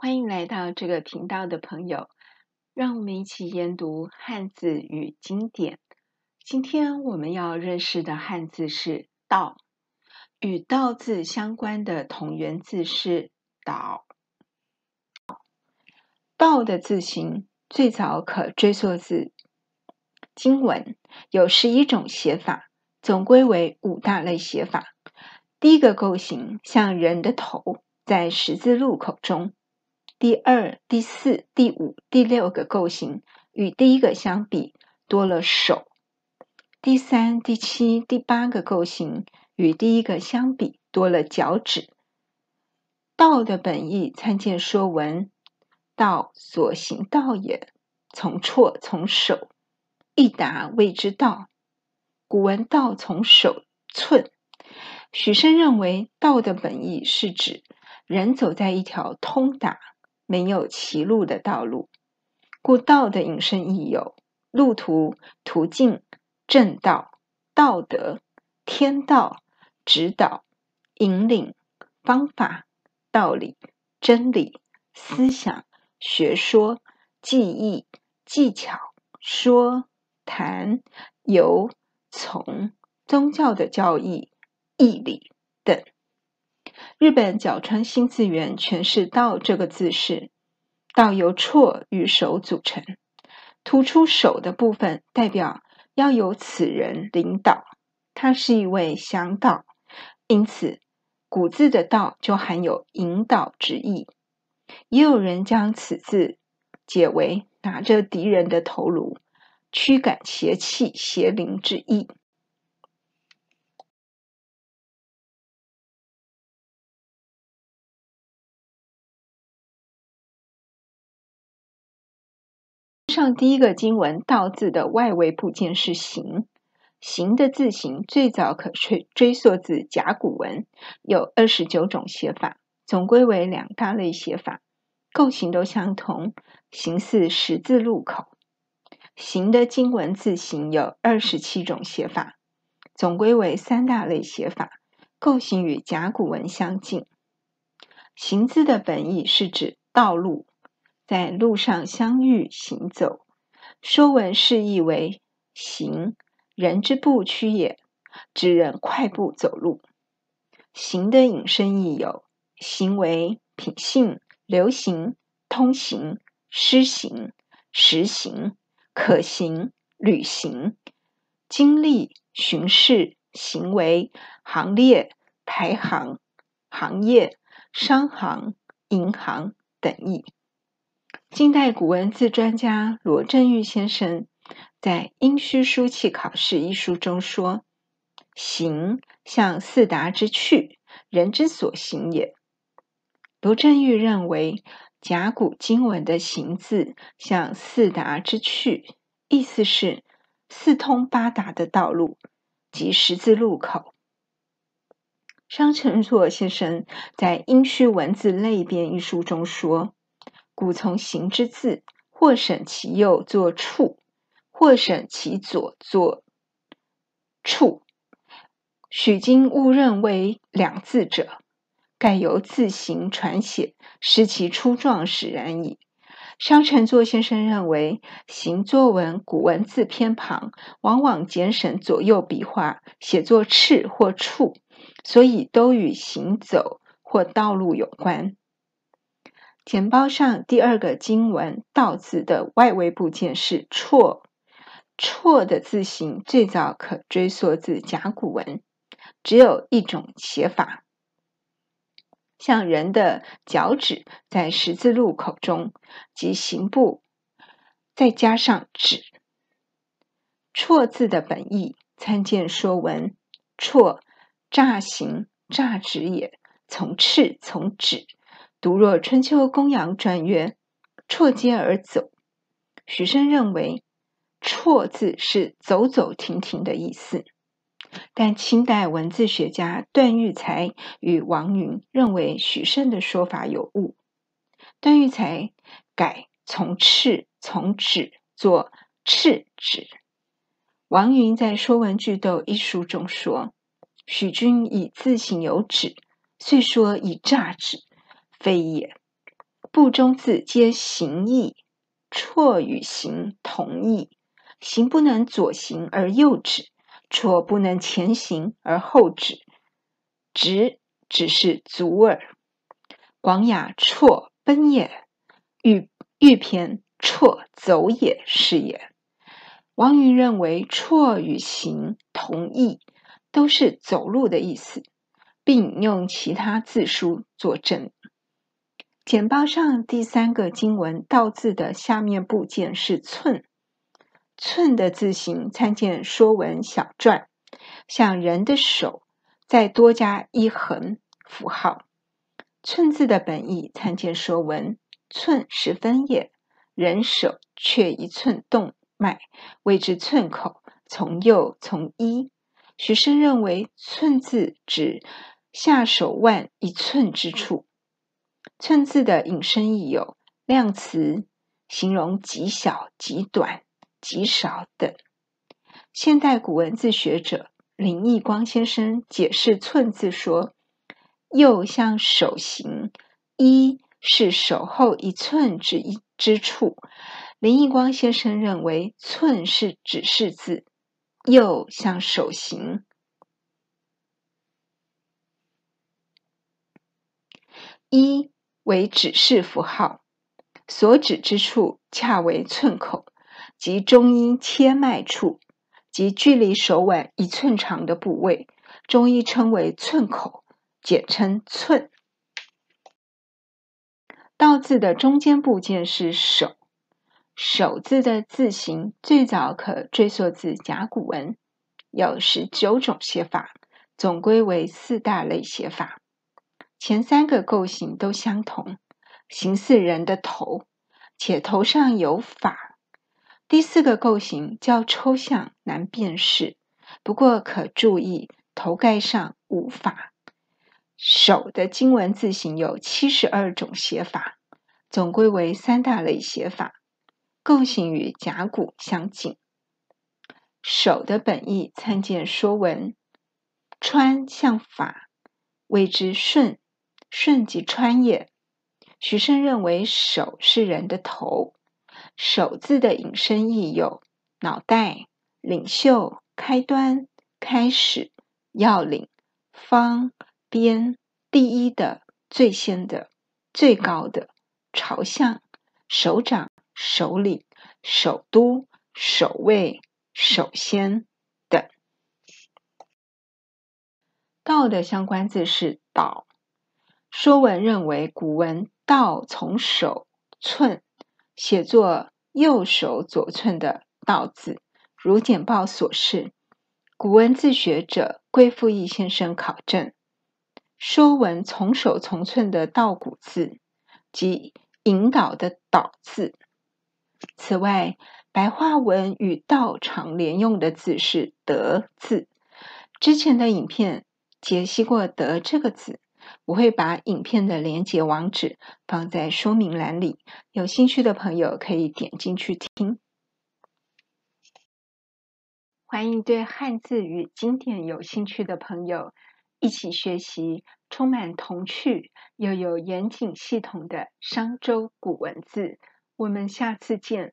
欢迎来到这个频道的朋友，让我们一起研读汉字与经典。今天我们要认识的汉字是“道”，与“道”字相关的同源字是“导”。“道”的字形最早可追溯至经文，有十一种写法，总归为五大类写法。第一个构型像人的头，在十字路口中。第二、第四、第五、第六个构型与第一个相比多了手。第三、第七、第八个构型与第一个相比多了脚趾。道的本意参见《说文》：“道，所行道也，从绰从手，一达谓之道。”古文“道”从手寸。许慎认为，道的本意是指人走在一条通达。没有歧路的道路，故道的引申义有路途、途径、正道、道德、天道、指导、引领、方法、道理、真理、思想、学说、技艺、技巧、说、谈、由、从、宗教的教义、义理等。日本角川新字源诠释“道”这个字是：“道由绰与手组成，突出手的部分代表要由此人领导，他是一位向导，因此古字的‘道’就含有引导之意。也有人将此字解为拿着敌人的头颅，驱赶邪气邪灵之意。”上第一个经文“道”字的外围部件是“行”，“行”的字形最早可追追溯至甲骨文，有二十九种写法，总归为两大类写法，构型都相同，形似十字路口。“行”的经文字形有二十七种写法，总归为三大类写法，构型与甲骨文相近。“行”字的本意是指道路。在路上相遇行走，《说文》释义为“行，人之步驱也”，指人快步走路。行的引申义有：行为、品性、流行、通行、施行、实行、可行、履行、经历、巡视、行为、行列、排行、行业、商行、银行等义。近代古文字专家罗振玉先生在《殷墟书契考试》一书中说：“行，象四达之去，人之所行也。”罗振玉认为，甲骨经文的“行”字象四达之去，意思是四通八达的道路，及十字路口。商承祚先生在《殷墟文字类编》一书中说。古从行之字，或审其右作处，或审其左作处。许今误认为两字者，盖由字形传写，失其初状使然矣。商承祚先生认为，行作文古文字偏旁，往往简省左右笔画，写作赤或处，所以都与行走或道路有关。简包上第二个经文“道”字的外围部件是“绰”，“绰”的字形最早可追溯至甲骨文，只有一种写法，像人的脚趾在十字路口中即行步，再加上趾。“绰”字的本义参见《说文》：“绰，乍行乍趾也，从赤从趾。”独若春秋公羊传曰：“绰阶而走。”许慎认为“绰”字是走走停停的意思，但清代文字学家段玉裁与王云认为许慎的说法有误。段玉裁改从赤从趾作赤趾。王云在《说文句读》一书中说：“许君以字形有止，虽说以诈止。”非也，部中字皆形义，绰与形同义。形不能左行而右止，绰不能前行而后止，直只是足耳。广雅绰奔也，欲欲偏绰走也是也。王云认为绰与行同义，都是走路的意思，并用其他字书作证。简报上第三个经文“道”字的下面部件是“寸”。寸的字形参见《说文小篆》，像人的手，再多加一横符号。寸字的本义参见《说文》，寸十分也，人手却一寸动脉，谓之寸口。从右从一，学生认为寸字指下手腕一寸之处。寸字的引申义有量词，形容极小极短。极少等。现代古文字学者林奕光先生解释“寸”字说：“右像手行，一是手后一寸之一之处。”林奕光先生认为“寸”是指示字，右像手行，一为指示符号，所指之处恰为寸口。即中医切脉处，即距离手腕一寸长的部位，中医称为寸口，简称寸。道字的中间部件是手，手字的字形最早可追溯至甲骨文，有十九种写法，总归为四大类写法。前三个构型都相同，形似人的头，且头上有发。第四个构型较抽象，难辨识。不过可注意头盖上无发。手的经文字形有七十二种写法，总归为三大类写法，构型与甲骨相近。手的本义参见《说文》，穿像法，谓之顺，顺即川也。许慎认为手是人的头。手字的引申义有脑袋、领袖、开端、开始、要领、方、边、第一的、最先的、最高的、朝向、首长、首领、首都、首位、首先等。道的相关字是导。说文认为古文“道”从手寸。写作右手左寸的“道”字，如简报所示。古文字学者归复义先生考证，《说文》从手从寸的“道”古字，即引导的“导”字。此外，白话文与“道”常连用的字是“德”字。之前的影片解析过“德”这个字。我会把影片的连结网址放在说明栏里，有兴趣的朋友可以点进去听。欢迎对汉字与经典有兴趣的朋友一起学习充满童趣又有严谨系统的商周古文字。我们下次见。